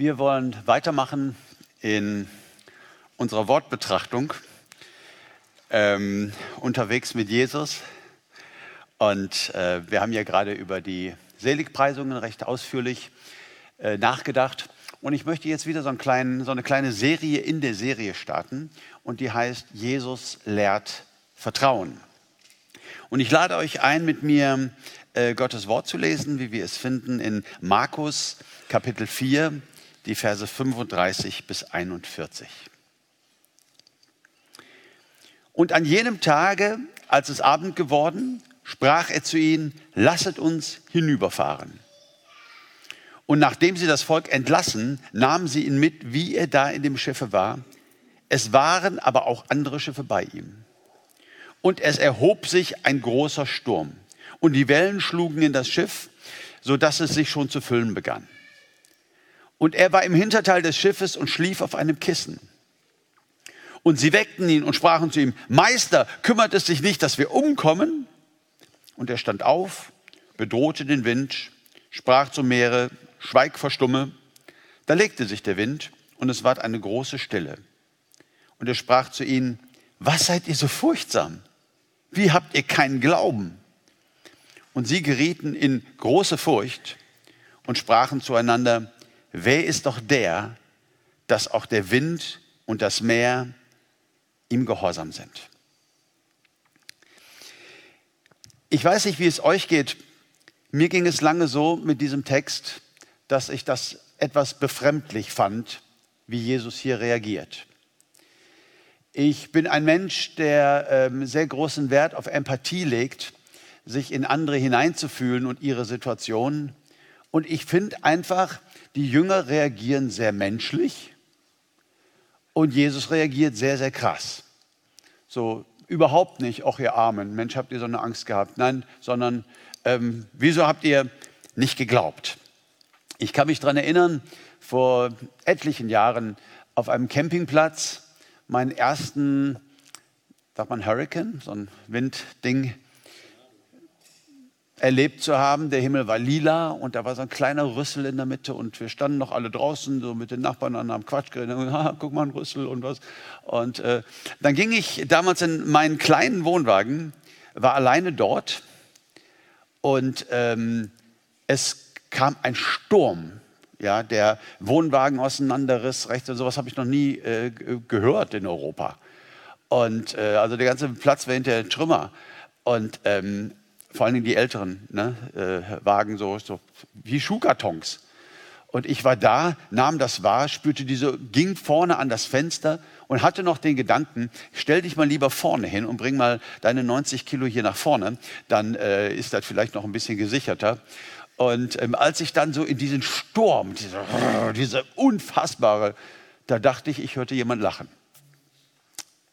Wir wollen weitermachen in unserer Wortbetrachtung ähm, unterwegs mit Jesus. Und äh, wir haben ja gerade über die Seligpreisungen recht ausführlich äh, nachgedacht. Und ich möchte jetzt wieder so, einen kleinen, so eine kleine Serie in der Serie starten. Und die heißt Jesus lehrt Vertrauen. Und ich lade euch ein, mit mir äh, Gottes Wort zu lesen, wie wir es finden in Markus Kapitel 4, die Verse 35 bis 41. Und an jenem Tage, als es Abend geworden, sprach er zu ihnen, lasset uns hinüberfahren. Und nachdem sie das Volk entlassen, nahmen sie ihn mit, wie er da in dem Schiffe war. Es waren aber auch andere Schiffe bei ihm. Und es erhob sich ein großer Sturm. Und die Wellen schlugen in das Schiff, so dass es sich schon zu füllen begann. Und er war im Hinterteil des Schiffes und schlief auf einem Kissen. Und sie weckten ihn und sprachen zu ihm, Meister, kümmert es dich nicht, dass wir umkommen? Und er stand auf, bedrohte den Wind, sprach zum Meere, schweig, verstumme. Da legte sich der Wind und es ward eine große Stille. Und er sprach zu ihnen, was seid ihr so furchtsam? Wie habt ihr keinen Glauben? Und sie gerieten in große Furcht und sprachen zueinander, wer ist doch der, dass auch der Wind und das Meer ihm gehorsam sind? Ich weiß nicht, wie es euch geht. Mir ging es lange so mit diesem Text, dass ich das etwas befremdlich fand, wie Jesus hier reagiert. Ich bin ein Mensch, der ähm, sehr großen Wert auf Empathie legt, sich in andere hineinzufühlen und ihre Situation. Und ich finde einfach, die Jünger reagieren sehr menschlich und Jesus reagiert sehr, sehr krass. So überhaupt nicht, ach ihr Armen, Mensch, habt ihr so eine Angst gehabt? Nein, sondern ähm, wieso habt ihr nicht geglaubt? Ich kann mich daran erinnern, vor etlichen Jahren auf einem Campingplatz meinen ersten, sagt man Hurricane, so ein Windding erlebt zu haben. Der Himmel war lila und da war so ein kleiner Rüssel in der Mitte und wir standen noch alle draußen so mit den Nachbarn an einem Quatsch geredet. Ah, guck mal ein Rüssel und was. Und äh, dann ging ich damals in meinen kleinen Wohnwagen, war alleine dort und ähm, es kam ein Sturm. Ja, der Wohnwagen auseinanderriss, rechts und sowas habe ich noch nie äh, gehört in Europa. Und äh, also der ganze Platz war hinter Trümmer. Und ähm, vor allen Dingen die älteren ne, äh, Wagen, so, so wie Schuhkartons. Und ich war da, nahm das wahr, spürte diese, ging vorne an das Fenster und hatte noch den Gedanken, stell dich mal lieber vorne hin und bring mal deine 90 Kilo hier nach vorne, dann äh, ist das vielleicht noch ein bisschen gesicherter. Und ähm, als ich dann so in diesen Sturm, diese, diese unfassbare, da dachte ich, ich hörte jemand lachen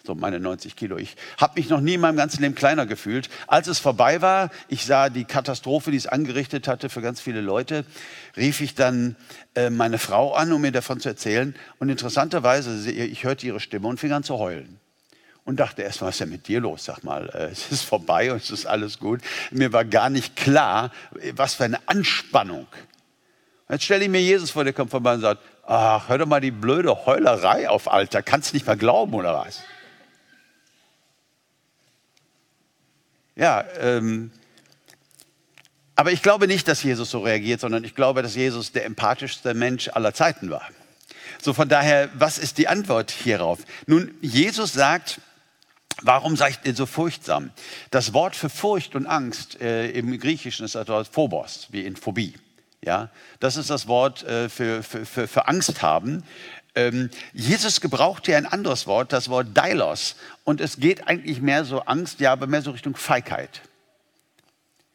so meine 90 Kilo. Ich habe mich noch nie in meinem ganzen Leben kleiner gefühlt. Als es vorbei war, ich sah die Katastrophe, die es angerichtet hatte für ganz viele Leute, rief ich dann äh, meine Frau an, um mir davon zu erzählen. Und interessanterweise, ich hörte ihre Stimme und fing an zu heulen. Und dachte erst mal, was ist denn mit dir los? Sag mal, äh, es ist vorbei und es ist alles gut. Mir war gar nicht klar, was für eine Anspannung. Jetzt stelle ich mir Jesus vor, der kommt vorbei und sagt, ach, hör doch mal die blöde Heulerei auf, Alter. Kannst nicht mal glauben, oder was? Ja, ähm, aber ich glaube nicht, dass Jesus so reagiert, sondern ich glaube, dass Jesus der empathischste Mensch aller Zeiten war. So von daher, was ist die Antwort hierauf? Nun, Jesus sagt, warum seid ihr so furchtsam? Das Wort für Furcht und Angst äh, im Griechischen ist das Wort Phobos, wie in Phobie. Ja, das ist das Wort äh, für, für, für, für Angst haben. Ähm, Jesus gebraucht hier ein anderes Wort, das Wort Dailos. Und es geht eigentlich mehr so Angst, ja, aber mehr so Richtung Feigheit.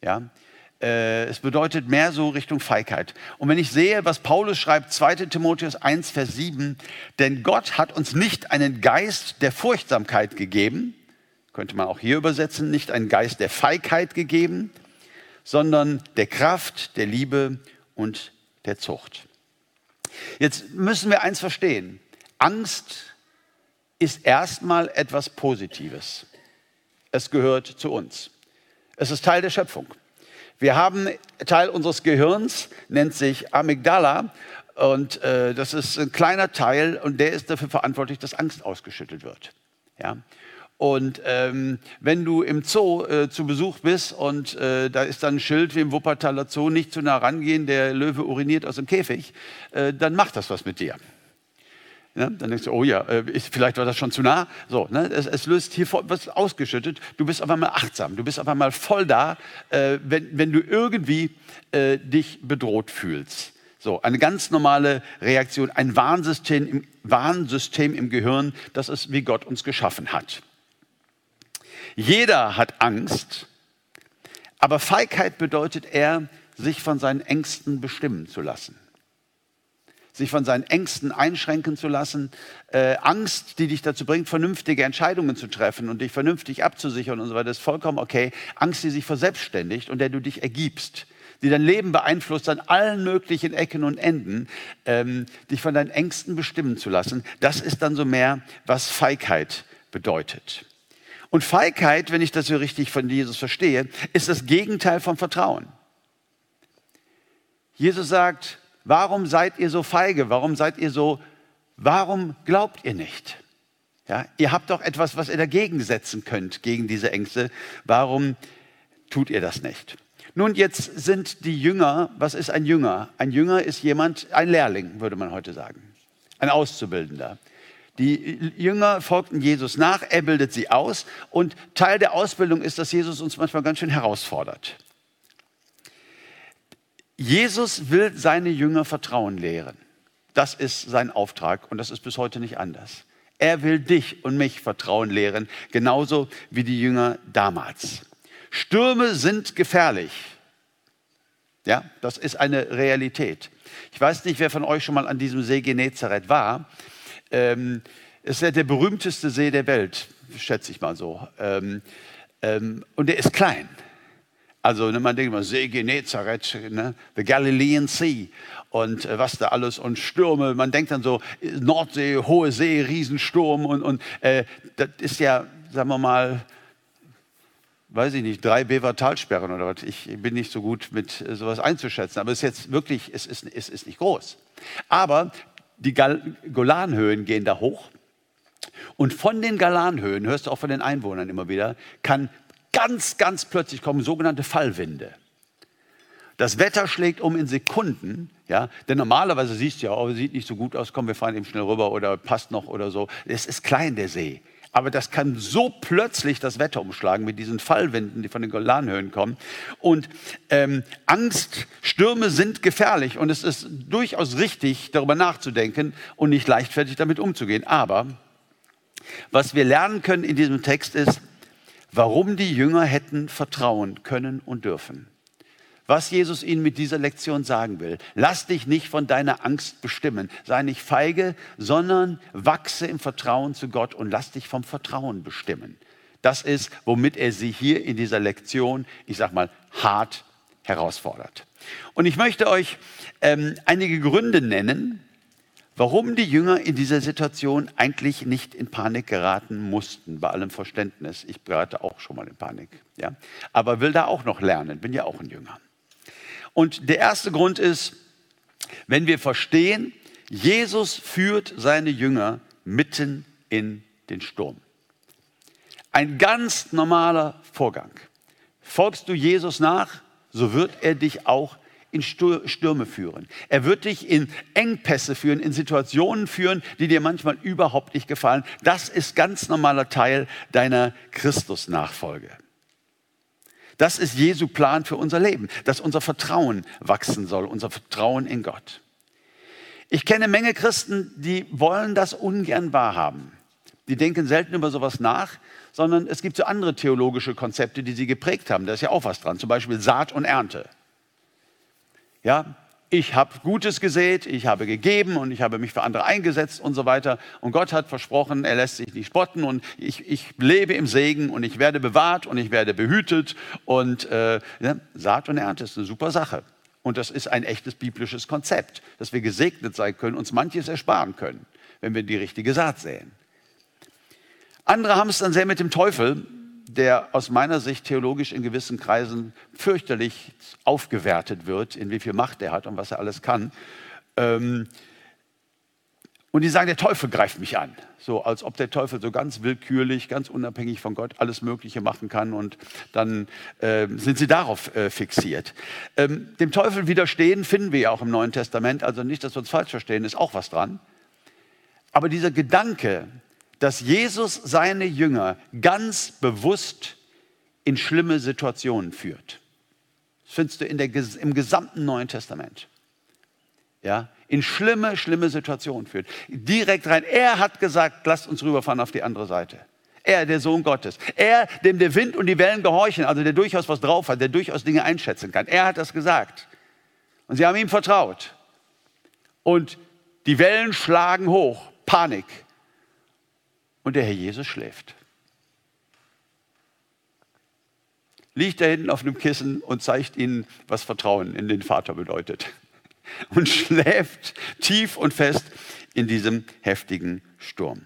Ja, äh, es bedeutet mehr so Richtung Feigheit. Und wenn ich sehe, was Paulus schreibt, 2 Timotheus 1, Vers 7, denn Gott hat uns nicht einen Geist der Furchtsamkeit gegeben, könnte man auch hier übersetzen, nicht einen Geist der Feigheit gegeben, sondern der Kraft, der Liebe und der Zucht. Jetzt müssen wir eins verstehen. Angst ist erstmal etwas Positives. Es gehört zu uns. Es ist Teil der Schöpfung. Wir haben Teil unseres Gehirns, nennt sich Amygdala, Und äh, das ist ein kleiner Teil und der ist dafür verantwortlich, dass Angst ausgeschüttet wird. Ja? Und ähm, wenn du im Zoo äh, zu Besuch bist und äh, da ist dann ein Schild wie im Wuppertaler Zoo, nicht zu nah rangehen, der Löwe uriniert aus dem Käfig, äh, dann macht das was mit dir. Ja, dann denkst du, oh ja, äh, ist, vielleicht war das schon zu nah. So, ne, es, es, löst hier was ausgeschüttet. Du bist auf einmal achtsam, du bist auf einmal voll da, äh, wenn, wenn du irgendwie äh, dich bedroht fühlst. So, eine ganz normale Reaktion, ein Warnsystem im, Warnsystem im Gehirn, das ist, wie Gott uns geschaffen hat. Jeder hat Angst, aber Feigheit bedeutet eher, sich von seinen Ängsten bestimmen zu lassen sich von seinen Ängsten einschränken zu lassen. Äh, Angst, die dich dazu bringt, vernünftige Entscheidungen zu treffen und dich vernünftig abzusichern und so weiter, ist vollkommen okay. Angst, die sich verselbstständigt und der du dich ergibst, die dein Leben beeinflusst an allen möglichen Ecken und Enden, ähm, dich von deinen Ängsten bestimmen zu lassen, das ist dann so mehr, was Feigheit bedeutet. Und Feigheit, wenn ich das so richtig von Jesus verstehe, ist das Gegenteil von Vertrauen. Jesus sagt, Warum seid ihr so feige? Warum seid ihr so, warum glaubt ihr nicht? Ja, ihr habt doch etwas, was ihr dagegen setzen könnt, gegen diese Ängste. Warum tut ihr das nicht? Nun, jetzt sind die Jünger, was ist ein Jünger? Ein Jünger ist jemand, ein Lehrling, würde man heute sagen. Ein Auszubildender. Die Jünger folgten Jesus nach, er bildet sie aus und Teil der Ausbildung ist, dass Jesus uns manchmal ganz schön herausfordert. Jesus will seine Jünger Vertrauen lehren. Das ist sein Auftrag und das ist bis heute nicht anders. Er will dich und mich Vertrauen lehren, genauso wie die Jünger damals. Stürme sind gefährlich. Ja, das ist eine Realität. Ich weiß nicht, wer von euch schon mal an diesem See Genezareth war. Ähm, es ist ja der berühmteste See der Welt, schätze ich mal so. Ähm, ähm, und er ist klein. Also ne, man denkt immer, See Genezareth, ne? the Galilean Sea und äh, was da alles und Stürme. Man denkt dann so, Nordsee, hohe See, Riesensturm und, und äh, das ist ja, sagen wir mal, weiß ich nicht, drei Bever-Talsperren oder was. Ich bin nicht so gut mit äh, sowas einzuschätzen, aber es ist jetzt wirklich, es ist, es ist nicht groß. Aber die Golanhöhen gehen da hoch. Und von den Galanhöhen, hörst du auch von den Einwohnern immer wieder, kann ganz, ganz plötzlich kommen sogenannte Fallwinde. Das Wetter schlägt um in Sekunden, ja, denn normalerweise siehst du ja, oh, sieht nicht so gut aus, komm, wir fahren eben schnell rüber oder passt noch oder so. Es ist klein, der See. Aber das kann so plötzlich das Wetter umschlagen mit diesen Fallwinden, die von den Golanhöhen kommen. Und ähm, Angst, Stürme sind gefährlich und es ist durchaus richtig, darüber nachzudenken und nicht leichtfertig damit umzugehen. Aber was wir lernen können in diesem Text ist, warum die Jünger hätten vertrauen können und dürfen. Was Jesus ihnen mit dieser Lektion sagen will. Lass dich nicht von deiner Angst bestimmen. Sei nicht feige, sondern wachse im Vertrauen zu Gott und lass dich vom Vertrauen bestimmen. Das ist, womit er sie hier in dieser Lektion, ich sag mal, hart herausfordert. Und ich möchte euch ähm, einige Gründe nennen, warum die Jünger in dieser Situation eigentlich nicht in Panik geraten mussten, bei allem Verständnis. Ich gerate auch schon mal in Panik, ja. Aber will da auch noch lernen, bin ja auch ein Jünger. Und der erste Grund ist, wenn wir verstehen, Jesus führt seine Jünger mitten in den Sturm. Ein ganz normaler Vorgang. Folgst du Jesus nach, so wird er dich auch in Stürme führen. Er wird dich in Engpässe führen, in Situationen führen, die dir manchmal überhaupt nicht gefallen. Das ist ganz normaler Teil deiner Christusnachfolge. Das ist Jesu Plan für unser Leben, dass unser Vertrauen wachsen soll, unser Vertrauen in Gott. Ich kenne Menge Christen, die wollen das ungern wahrhaben. Die denken selten über sowas nach, sondern es gibt so andere theologische Konzepte, die sie geprägt haben. Da ist ja auch was dran, zum Beispiel Saat und Ernte. Ja, ich habe Gutes gesät, ich habe gegeben und ich habe mich für andere eingesetzt und so weiter. Und Gott hat versprochen, er lässt sich nicht spotten und ich, ich lebe im Segen und ich werde bewahrt und ich werde behütet. Und äh, ja, Saat und Ernte ist eine super Sache. Und das ist ein echtes biblisches Konzept, dass wir gesegnet sein können, uns manches ersparen können, wenn wir die richtige Saat säen. Andere haben es dann sehr mit dem Teufel der aus meiner Sicht theologisch in gewissen Kreisen fürchterlich aufgewertet wird, in wie viel Macht er hat und was er alles kann. Ähm, und die sagen, der Teufel greift mich an. So als ob der Teufel so ganz willkürlich, ganz unabhängig von Gott alles Mögliche machen kann. Und dann äh, sind sie darauf äh, fixiert. Ähm, dem Teufel widerstehen finden wir ja auch im Neuen Testament. Also nicht, dass wir uns falsch verstehen, ist auch was dran. Aber dieser Gedanke, dass Jesus seine Jünger ganz bewusst in schlimme Situationen führt, das findest du in der, im gesamten Neuen Testament. Ja, in schlimme, schlimme Situationen führt. Direkt rein. Er hat gesagt, lasst uns rüberfahren auf die andere Seite. Er, der Sohn Gottes. Er, dem der Wind und die Wellen gehorchen, also der durchaus was drauf hat, der durchaus Dinge einschätzen kann. Er hat das gesagt. Und sie haben ihm vertraut. Und die Wellen schlagen hoch. Panik. Und der Herr Jesus schläft. Liegt da hinten auf einem Kissen und zeigt ihnen, was Vertrauen in den Vater bedeutet und schläft tief und fest in diesem heftigen Sturm.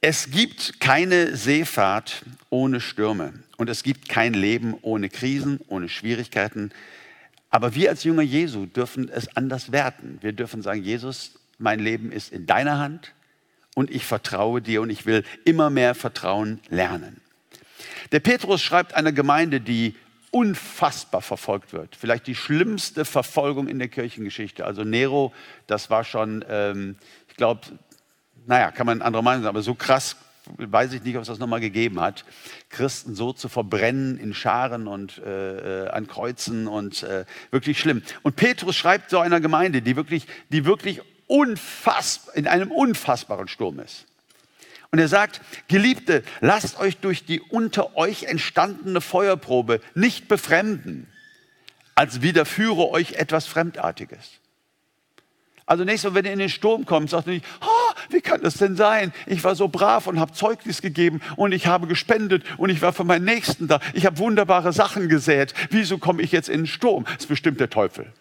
Es gibt keine Seefahrt ohne Stürme und es gibt kein Leben ohne Krisen, ohne Schwierigkeiten. Aber wir als Jünger Jesu dürfen es anders werten. Wir dürfen sagen, Jesus, mein Leben ist in deiner Hand und ich vertraue dir und ich will immer mehr Vertrauen lernen. Der Petrus schreibt einer Gemeinde, die unfassbar verfolgt wird. Vielleicht die schlimmste Verfolgung in der Kirchengeschichte. Also Nero, das war schon, ähm, ich glaube, naja, kann man andere Meinung sagen, aber so krass weiß ich nicht, ob es das nochmal gegeben hat, Christen so zu verbrennen in Scharen und äh, äh, an Kreuzen und äh, wirklich schlimm. Und Petrus schreibt so einer Gemeinde, die wirklich, die wirklich unfassbar, in einem unfassbaren Sturm ist. Und er sagt, Geliebte, lasst euch durch die unter euch entstandene Feuerprobe nicht befremden, als widerführe euch etwas Fremdartiges. Also nächstes Mal, wenn ihr in den Sturm kommt, sagt ihr nicht, oh, wie kann das denn sein? Ich war so brav und habe Zeugnis gegeben und ich habe gespendet und ich war für meinen Nächsten da. Ich habe wunderbare Sachen gesät. Wieso komme ich jetzt in den Sturm? Das ist bestimmt der Teufel.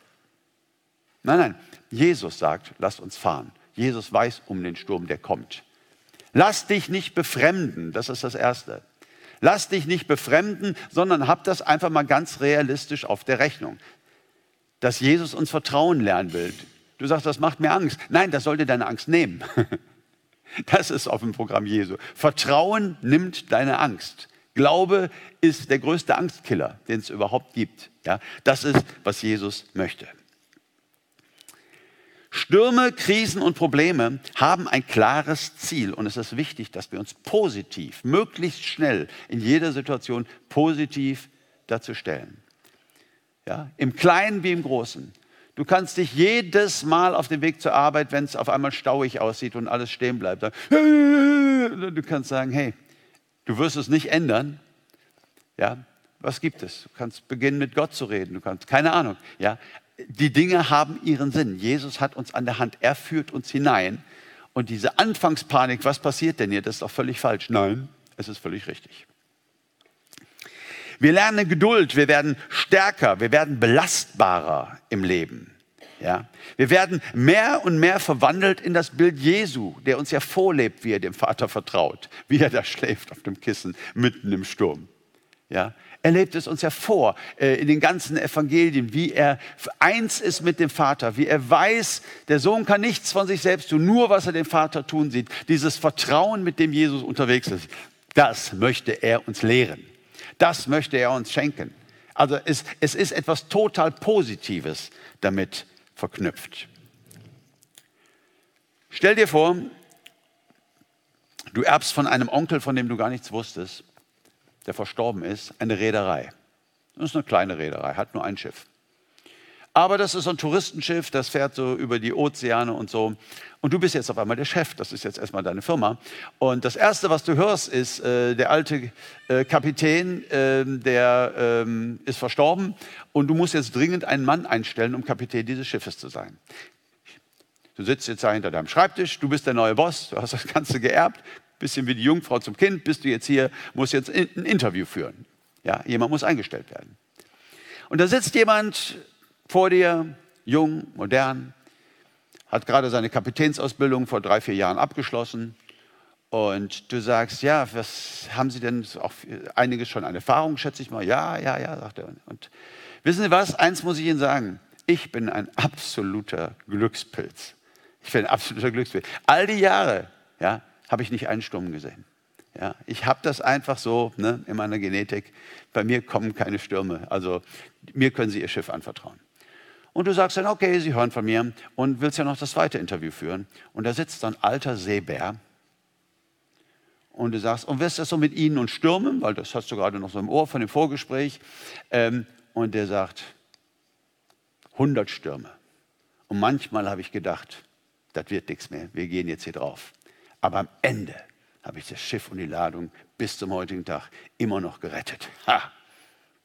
Nein, nein. Jesus sagt, lasst uns fahren. Jesus weiß um den Sturm, der kommt. Lass dich nicht befremden, das ist das Erste. Lass dich nicht befremden, sondern hab das einfach mal ganz realistisch auf der Rechnung. Dass Jesus uns Vertrauen lernen will. Du sagst, das macht mir Angst. Nein, das sollte deine Angst nehmen. Das ist auf dem Programm Jesu. Vertrauen nimmt deine Angst. Glaube ist der größte Angstkiller, den es überhaupt gibt. Ja, das ist, was Jesus möchte. Stürme, Krisen und Probleme haben ein klares Ziel und es ist wichtig, dass wir uns positiv, möglichst schnell in jeder Situation positiv dazu stellen. Ja, Im Kleinen wie im Großen. Du kannst dich jedes Mal auf dem Weg zur Arbeit, wenn es auf einmal stauig aussieht und alles stehen bleibt, du kannst sagen, hey, du wirst es nicht ändern. Ja, was gibt es? Du kannst beginnen mit Gott zu reden. Du kannst keine Ahnung. Ja, die Dinge haben ihren Sinn. Jesus hat uns an der Hand, er führt uns hinein. Und diese Anfangspanik, was passiert denn hier, das ist doch völlig falsch. Nein, es ist völlig richtig. Wir lernen Geduld, wir werden stärker, wir werden belastbarer im Leben. Ja? Wir werden mehr und mehr verwandelt in das Bild Jesu, der uns ja vorlebt, wie er dem Vater vertraut, wie er da schläft auf dem Kissen mitten im Sturm. Ja? Er lebt es uns ja vor äh, in den ganzen Evangelien, wie er eins ist mit dem Vater, wie er weiß, der Sohn kann nichts von sich selbst tun, nur was er dem Vater tun sieht. Dieses Vertrauen, mit dem Jesus unterwegs ist, das möchte er uns lehren. Das möchte er uns schenken. Also es, es ist etwas total Positives damit verknüpft. Stell dir vor, du erbst von einem Onkel, von dem du gar nichts wusstest, der verstorben ist, eine Reederei. Das ist eine kleine Reederei, hat nur ein Schiff. Aber das ist ein Touristenschiff, das fährt so über die Ozeane und so. Und du bist jetzt auf einmal der Chef, das ist jetzt erstmal deine Firma. Und das Erste, was du hörst, ist, äh, der alte äh, Kapitän, äh, der ähm, ist verstorben und du musst jetzt dringend einen Mann einstellen, um Kapitän dieses Schiffes zu sein. Du sitzt jetzt da hinter deinem Schreibtisch, du bist der neue Boss, du hast das Ganze geerbt, bisschen wie die Jungfrau zum Kind, bist du jetzt hier, musst jetzt ein Interview führen. Ja, jemand muss eingestellt werden. Und da sitzt jemand vor dir, jung, modern, hat gerade seine Kapitänsausbildung vor drei, vier Jahren abgeschlossen. Und du sagst, ja, was haben Sie denn auch einiges schon an Erfahrung, schätze ich mal. Ja, ja, ja, sagt er. Und wissen Sie was? Eins muss ich Ihnen sagen. ich bin ein absoluter Glückspilz. Ich bin ein absoluter Glückspilz. All die Jahre ja, habe ich nicht einen Sturm gesehen. Ja, ich habe das einfach so ne, in meiner Genetik. Bei mir kommen keine Stürme. Also mir können Sie Ihr Schiff anvertrauen. Und du sagst dann, okay, Sie hören von mir und willst ja noch das zweite Interview führen. Und da sitzt so ein alter Seebär. Und du sagst, und wirst das so mit Ihnen und Stürmen, weil das hast du gerade noch so im Ohr von dem Vorgespräch. Ähm, und der sagt, 100 Stürme. Und manchmal habe ich gedacht, das wird nichts mehr, wir gehen jetzt hier drauf. Aber am Ende habe ich das Schiff und die Ladung bis zum heutigen Tag immer noch gerettet. Ha!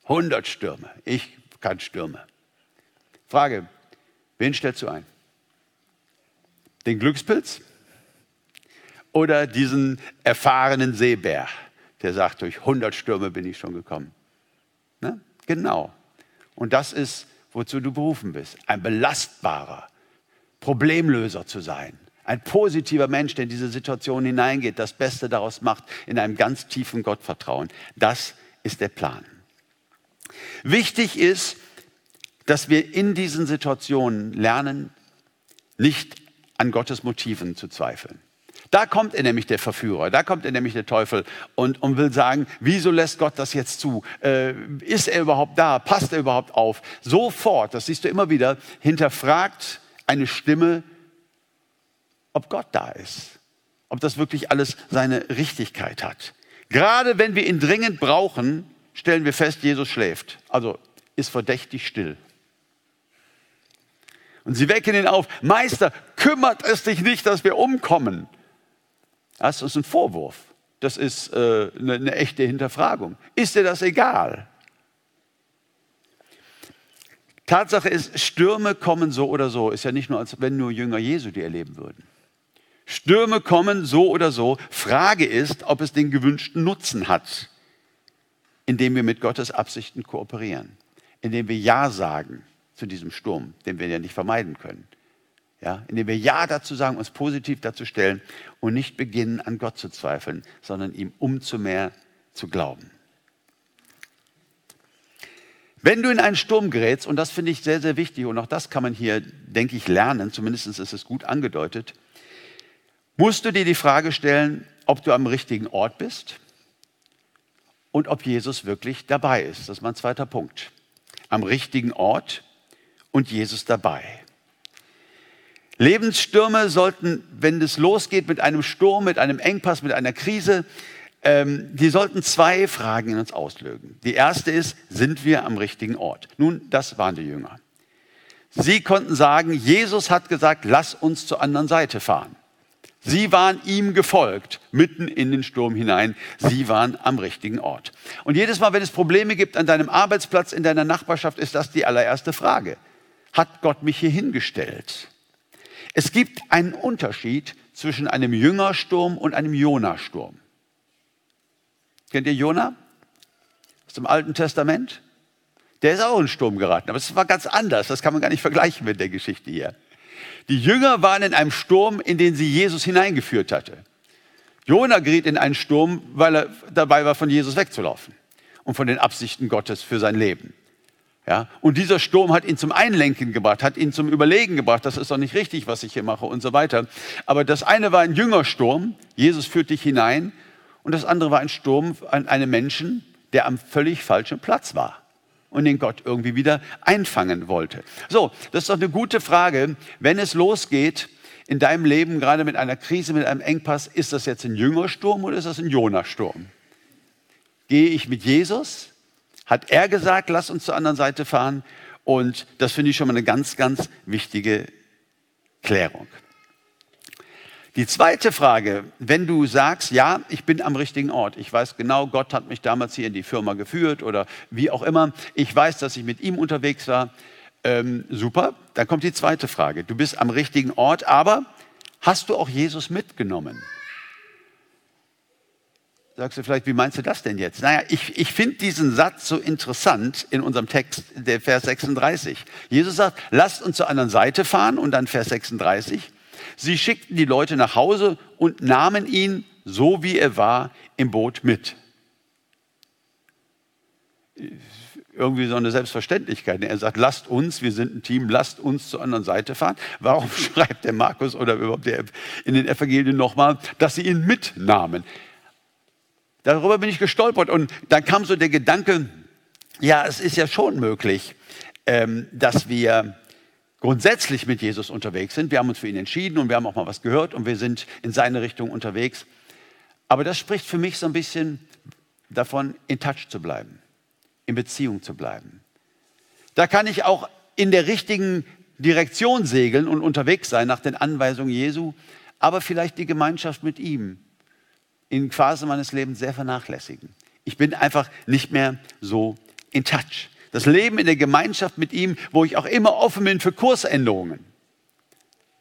100 Stürme. Ich kann Stürme. Frage, wen stellst du ein? Den Glückspilz oder diesen erfahrenen Seebär, der sagt, durch 100 Stürme bin ich schon gekommen? Ne? Genau. Und das ist, wozu du berufen bist. Ein belastbarer Problemlöser zu sein. Ein positiver Mensch, der in diese Situation hineingeht, das Beste daraus macht, in einem ganz tiefen Gottvertrauen. Das ist der Plan. Wichtig ist, dass wir in diesen Situationen lernen, nicht an Gottes Motiven zu zweifeln. Da kommt er nämlich der Verführer, da kommt er nämlich der Teufel und, und will sagen, wieso lässt Gott das jetzt zu? Äh, ist er überhaupt da? Passt er überhaupt auf? Sofort, das siehst du immer wieder, hinterfragt eine Stimme, ob Gott da ist, ob das wirklich alles seine Richtigkeit hat. Gerade wenn wir ihn dringend brauchen, stellen wir fest, Jesus schläft, also ist verdächtig still. Und sie wecken ihn auf, Meister, kümmert es dich nicht, dass wir umkommen. Das ist ein Vorwurf. Das ist äh, eine, eine echte Hinterfragung. Ist dir das egal? Tatsache ist, Stürme kommen so oder so. Ist ja nicht nur, als wenn nur Jünger Jesu die erleben würden. Stürme kommen so oder so. Frage ist, ob es den gewünschten Nutzen hat, indem wir mit Gottes Absichten kooperieren, indem wir Ja sagen zu diesem Sturm, den wir ja nicht vermeiden können. Ja, indem wir Ja dazu sagen, uns positiv dazu stellen und nicht beginnen, an Gott zu zweifeln, sondern ihm umzu mehr zu glauben. Wenn du in einen Sturm gerätst, und das finde ich sehr, sehr wichtig, und auch das kann man hier, denke ich, lernen, zumindest ist es gut angedeutet, musst du dir die Frage stellen, ob du am richtigen Ort bist und ob Jesus wirklich dabei ist. Das ist mein zweiter Punkt. Am richtigen Ort und Jesus dabei. Lebensstürme sollten, wenn es losgeht mit einem Sturm, mit einem Engpass, mit einer Krise, ähm, die sollten zwei Fragen in uns auslösen. Die erste ist, sind wir am richtigen Ort? Nun, das waren die Jünger. Sie konnten sagen, Jesus hat gesagt, lass uns zur anderen Seite fahren. Sie waren ihm gefolgt, mitten in den Sturm hinein. Sie waren am richtigen Ort. Und jedes Mal, wenn es Probleme gibt an deinem Arbeitsplatz, in deiner Nachbarschaft, ist das die allererste Frage hat Gott mich hier hingestellt? Es gibt einen Unterschied zwischen einem Jüngersturm und einem Jonasturm. Kennt ihr Jona? Aus dem Alten Testament? Der ist auch in den Sturm geraten, aber es war ganz anders. Das kann man gar nicht vergleichen mit der Geschichte hier. Die Jünger waren in einem Sturm, in den sie Jesus hineingeführt hatte. Jona geriet in einen Sturm, weil er dabei war, von Jesus wegzulaufen und von den Absichten Gottes für sein Leben. Ja, und dieser Sturm hat ihn zum Einlenken gebracht, hat ihn zum Überlegen gebracht, das ist doch nicht richtig, was ich hier mache und so weiter. Aber das eine war ein Jüngersturm, Jesus führt dich hinein, und das andere war ein Sturm an einem Menschen, der am völlig falschen Platz war und den Gott irgendwie wieder einfangen wollte. So, das ist doch eine gute Frage, wenn es losgeht in deinem Leben, gerade mit einer Krise, mit einem Engpass, ist das jetzt ein Jüngersturm oder ist das ein Jonasturm? Gehe ich mit Jesus hat er gesagt, lass uns zur anderen Seite fahren. Und das finde ich schon mal eine ganz, ganz wichtige Klärung. Die zweite Frage, wenn du sagst, ja, ich bin am richtigen Ort, ich weiß genau, Gott hat mich damals hier in die Firma geführt oder wie auch immer, ich weiß, dass ich mit ihm unterwegs war, ähm, super, dann kommt die zweite Frage, du bist am richtigen Ort, aber hast du auch Jesus mitgenommen? Sagst du vielleicht, wie meinst du das denn jetzt? Naja, ich, ich finde diesen Satz so interessant in unserem Text, der Vers 36. Jesus sagt, lasst uns zur anderen Seite fahren und dann Vers 36. Sie schickten die Leute nach Hause und nahmen ihn, so wie er war, im Boot mit. irgendwie so eine Selbstverständlichkeit. Er sagt, lasst uns, wir sind ein Team, lasst uns zur anderen Seite fahren. Warum schreibt der Markus oder überhaupt der in den Evangelien nochmal, dass sie ihn mitnahmen? Darüber bin ich gestolpert und dann kam so der Gedanke, ja, es ist ja schon möglich, ähm, dass wir grundsätzlich mit Jesus unterwegs sind. Wir haben uns für ihn entschieden und wir haben auch mal was gehört und wir sind in seine Richtung unterwegs. Aber das spricht für mich so ein bisschen davon, in Touch zu bleiben, in Beziehung zu bleiben. Da kann ich auch in der richtigen Direktion segeln und unterwegs sein nach den Anweisungen Jesu, aber vielleicht die Gemeinschaft mit ihm in Phasen meines Lebens sehr vernachlässigen. Ich bin einfach nicht mehr so in Touch. Das Leben in der Gemeinschaft mit ihm, wo ich auch immer offen bin für Kursänderungen.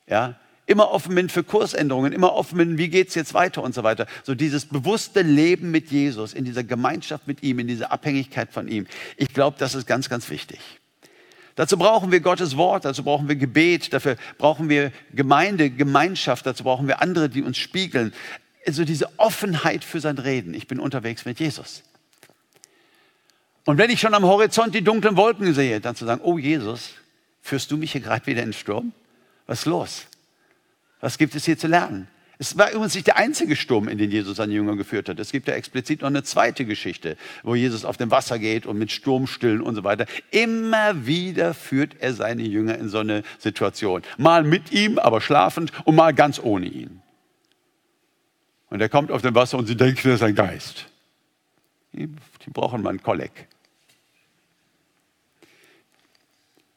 Ja, immer offen bin für Kursänderungen, immer offen bin, wie geht es jetzt weiter und so weiter. So dieses bewusste Leben mit Jesus, in dieser Gemeinschaft mit ihm, in dieser Abhängigkeit von ihm. Ich glaube, das ist ganz, ganz wichtig. Dazu brauchen wir Gottes Wort, dazu brauchen wir Gebet, dafür brauchen wir Gemeinde, Gemeinschaft, dazu brauchen wir andere, die uns spiegeln. Also diese Offenheit für sein Reden. Ich bin unterwegs mit Jesus. Und wenn ich schon am Horizont die dunklen Wolken sehe, dann zu sagen, oh Jesus, führst du mich hier gerade wieder in den Sturm? Was ist los? Was gibt es hier zu lernen? Es war übrigens nicht der einzige Sturm, in den Jesus seine Jünger geführt hat. Es gibt ja explizit noch eine zweite Geschichte, wo Jesus auf dem Wasser geht und mit Sturmstillen und so weiter. Immer wieder führt er seine Jünger in so eine Situation. Mal mit ihm, aber schlafend und mal ganz ohne ihn. Und er kommt auf dem Wasser und sie denken, das ist ein Geist. Die, die brauchen mal einen Kolleg.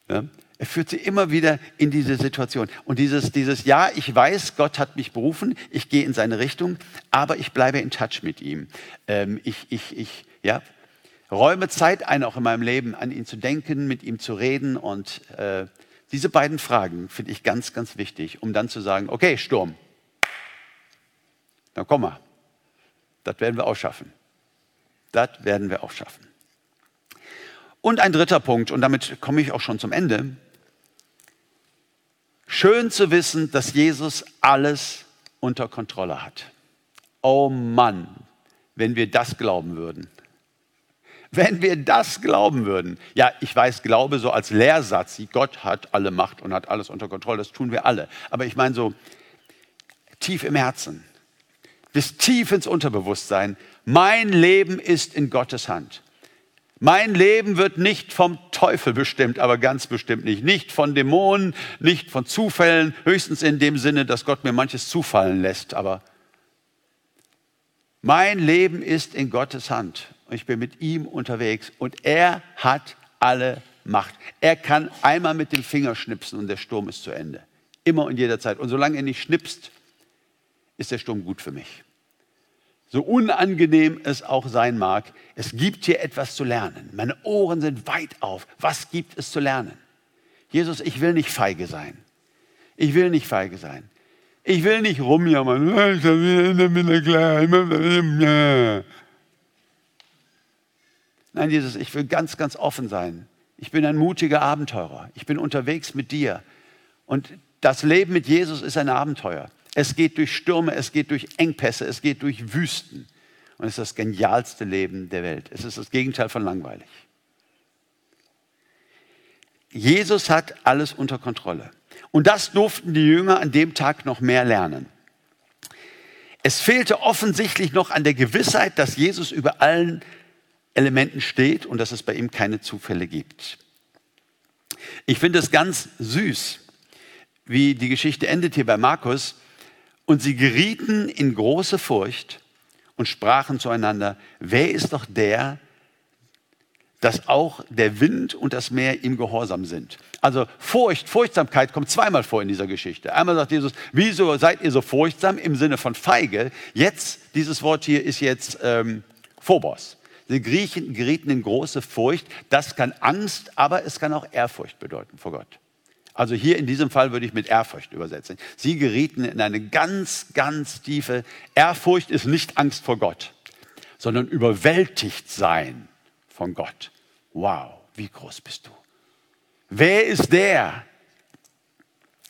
Ja? Er führt sie immer wieder in diese Situation. Und dieses, dieses, ja, ich weiß, Gott hat mich berufen, ich gehe in seine Richtung, aber ich bleibe in Touch mit ihm. Ähm, ich, ich, ich, ja, räume Zeit ein, auch in meinem Leben, an ihn zu denken, mit ihm zu reden. Und äh, diese beiden Fragen finde ich ganz, ganz wichtig, um dann zu sagen, okay, Sturm, na komm mal, das werden wir auch schaffen. Das werden wir auch schaffen. Und ein dritter Punkt, und damit komme ich auch schon zum Ende. Schön zu wissen, dass Jesus alles unter Kontrolle hat. Oh Mann, wenn wir das glauben würden. Wenn wir das glauben würden. Ja, ich weiß, Glaube so als Lehrsatz, Gott hat alle Macht und hat alles unter Kontrolle, das tun wir alle. Aber ich meine so tief im Herzen, bis tief ins Unterbewusstsein, mein Leben ist in Gottes Hand. Mein Leben wird nicht vom Teufel bestimmt, aber ganz bestimmt nicht. Nicht von Dämonen, nicht von Zufällen, höchstens in dem Sinne, dass Gott mir manches zufallen lässt. Aber mein Leben ist in Gottes Hand. Ich bin mit ihm unterwegs und er hat alle Macht. Er kann einmal mit dem Finger schnipsen und der Sturm ist zu Ende. Immer und jederzeit. Und solange er nicht schnipst, ist der Sturm gut für mich so unangenehm es auch sein mag, es gibt hier etwas zu lernen. Meine Ohren sind weit auf. Was gibt es zu lernen? Jesus, ich will nicht feige sein. Ich will nicht feige sein. Ich will nicht rumjammern. Nein, Jesus, ich will ganz, ganz offen sein. Ich bin ein mutiger Abenteurer. Ich bin unterwegs mit dir. Und das Leben mit Jesus ist ein Abenteuer. Es geht durch Stürme, es geht durch Engpässe, es geht durch Wüsten. Und es ist das genialste Leben der Welt. Es ist das Gegenteil von langweilig. Jesus hat alles unter Kontrolle. Und das durften die Jünger an dem Tag noch mehr lernen. Es fehlte offensichtlich noch an der Gewissheit, dass Jesus über allen Elementen steht und dass es bei ihm keine Zufälle gibt. Ich finde es ganz süß, wie die Geschichte endet hier bei Markus. Und sie gerieten in große Furcht und sprachen zueinander, wer ist doch der, dass auch der Wind und das Meer ihm gehorsam sind. Also Furcht, Furchtsamkeit kommt zweimal vor in dieser Geschichte. Einmal sagt Jesus, wieso seid ihr so furchtsam im Sinne von feige? Jetzt, dieses Wort hier ist jetzt ähm, Phobos. Die Griechen gerieten in große Furcht. Das kann Angst, aber es kann auch Ehrfurcht bedeuten vor Gott. Also hier in diesem Fall würde ich mit Ehrfurcht übersetzen. Sie gerieten in eine ganz, ganz tiefe Ehrfurcht ist nicht Angst vor Gott, sondern überwältigt sein von Gott. Wow, wie groß bist du? Wer ist der,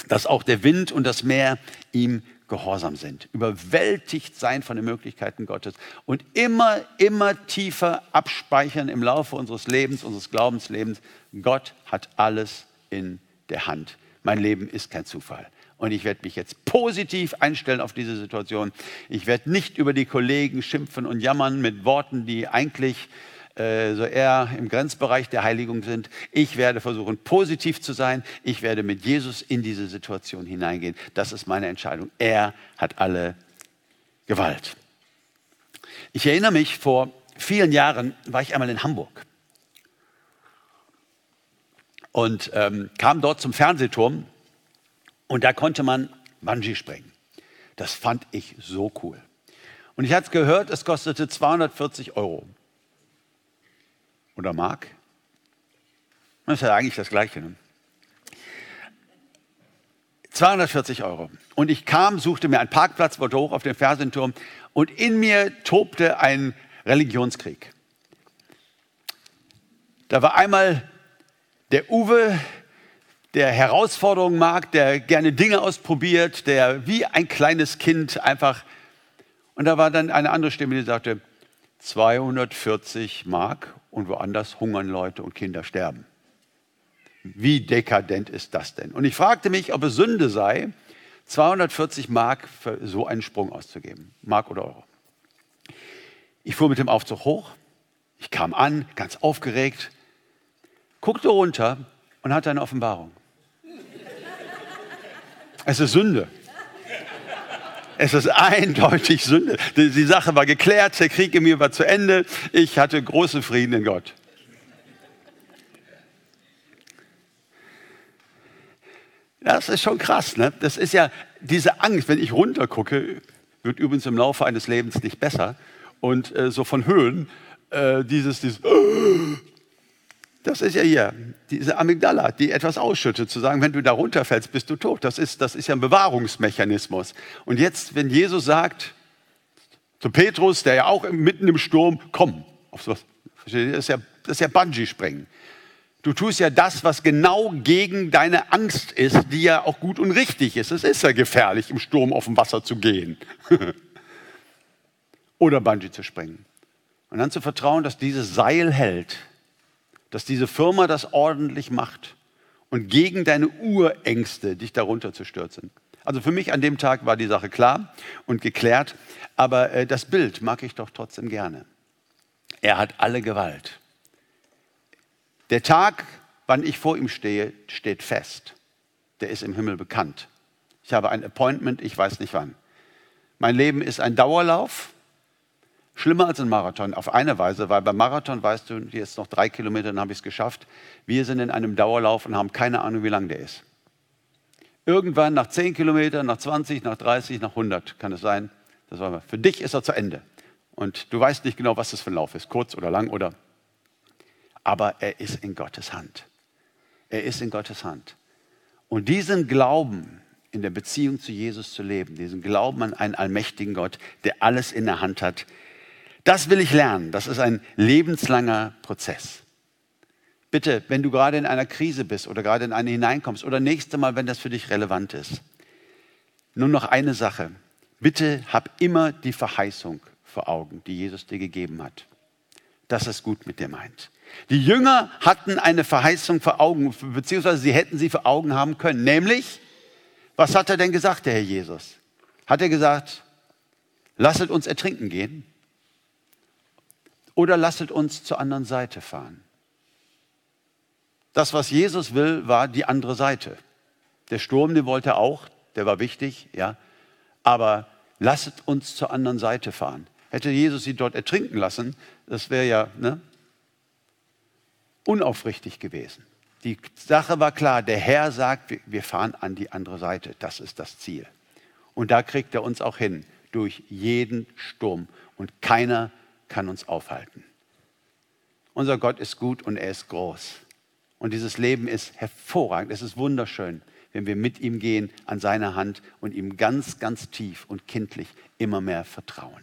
dass auch der Wind und das Meer ihm gehorsam sind, überwältigt sein von den Möglichkeiten Gottes und immer, immer tiefer abspeichern im Laufe unseres Lebens, unseres Glaubenslebens, Gott hat alles in der Hand. Mein Leben ist kein Zufall. Und ich werde mich jetzt positiv einstellen auf diese Situation. Ich werde nicht über die Kollegen schimpfen und jammern mit Worten, die eigentlich äh, so eher im Grenzbereich der Heiligung sind. Ich werde versuchen, positiv zu sein. Ich werde mit Jesus in diese Situation hineingehen. Das ist meine Entscheidung. Er hat alle Gewalt. Ich erinnere mich, vor vielen Jahren war ich einmal in Hamburg und ähm, kam dort zum Fernsehturm und da konnte man Bungee springen. Das fand ich so cool. Und ich hatte gehört, es kostete 240 Euro oder Mark. Das ist ja eigentlich das Gleiche. Ne? 240 Euro. Und ich kam, suchte mir einen Parkplatz, wollte hoch auf den Fersenturm und in mir tobte ein Religionskrieg. Da war einmal der Uwe, der Herausforderungen mag, der gerne Dinge ausprobiert, der wie ein kleines Kind einfach. Und da war dann eine andere Stimme, die sagte, 240 Mark und woanders hungern Leute und Kinder sterben. Wie dekadent ist das denn? Und ich fragte mich, ob es Sünde sei, 240 Mark für so einen Sprung auszugeben. Mark oder Euro. Ich fuhr mit dem Aufzug hoch. Ich kam an, ganz aufgeregt, guckte runter und hatte eine Offenbarung. Es ist Sünde. Es ist eindeutig Sünde. Die Sache war geklärt, der Krieg in mir war zu Ende. Ich hatte großen Frieden in Gott. Das ist schon krass. Ne? Das ist ja diese Angst, wenn ich runtergucke, wird übrigens im Laufe eines Lebens nicht besser. Und äh, so von Höhen, äh, dieses, dieses das ist ja hier diese Amygdala, die etwas ausschüttet, zu sagen, wenn du da runterfällst, bist du tot. Das ist, das ist ja ein Bewahrungsmechanismus. Und jetzt, wenn Jesus sagt zu Petrus, der ja auch mitten im Sturm, komm, auf sowas, das ist ja, das ist ja Bungee-Sprengen. Du tust ja das, was genau gegen deine Angst ist, die ja auch gut und richtig ist. Es ist ja gefährlich, im Sturm auf dem Wasser zu gehen. Oder Bungee zu springen. Und dann zu vertrauen, dass dieses Seil hält dass diese Firma das ordentlich macht und gegen deine Urängste dich darunter zu stürzen. Also für mich an dem Tag war die Sache klar und geklärt, aber äh, das Bild mag ich doch trotzdem gerne. Er hat alle Gewalt. Der Tag, wann ich vor ihm stehe, steht fest. Der ist im Himmel bekannt. Ich habe ein Appointment, ich weiß nicht wann. Mein Leben ist ein Dauerlauf Schlimmer als ein Marathon auf eine Weise, weil beim Marathon weißt du, jetzt noch drei Kilometer, dann habe ich es geschafft. Wir sind in einem Dauerlauf und haben keine Ahnung, wie lang der ist. Irgendwann nach 10 Kilometern, nach 20, nach 30, nach 100 kann es sein. Das war für dich ist er zu Ende. Und du weißt nicht genau, was das für ein Lauf ist, kurz oder lang oder. Aber er ist in Gottes Hand. Er ist in Gottes Hand. Und diesen Glauben in der Beziehung zu Jesus zu leben, diesen Glauben an einen allmächtigen Gott, der alles in der Hand hat, das will ich lernen. Das ist ein lebenslanger Prozess. Bitte, wenn du gerade in einer Krise bist oder gerade in eine hineinkommst oder nächste Mal, wenn das für dich relevant ist, nur noch eine Sache. Bitte hab immer die Verheißung vor Augen, die Jesus dir gegeben hat. Dass es gut mit dir meint. Die Jünger hatten eine Verheißung vor Augen, beziehungsweise sie hätten sie vor Augen haben können. Nämlich, was hat er denn gesagt, der Herr Jesus? Hat er gesagt, lasset uns ertrinken gehen? Oder lasset uns zur anderen Seite fahren. Das, was Jesus will, war die andere Seite. Der Sturm, den wollte er auch, der war wichtig, ja. Aber lasset uns zur anderen Seite fahren. Hätte Jesus sie dort ertrinken lassen, das wäre ja ne, unaufrichtig gewesen. Die Sache war klar, der Herr sagt, wir fahren an die andere Seite. Das ist das Ziel. Und da kriegt er uns auch hin, durch jeden Sturm. Und keiner kann uns aufhalten. Unser Gott ist gut und er ist groß. Und dieses Leben ist hervorragend, es ist wunderschön, wenn wir mit ihm gehen, an seiner Hand und ihm ganz, ganz tief und kindlich immer mehr vertrauen.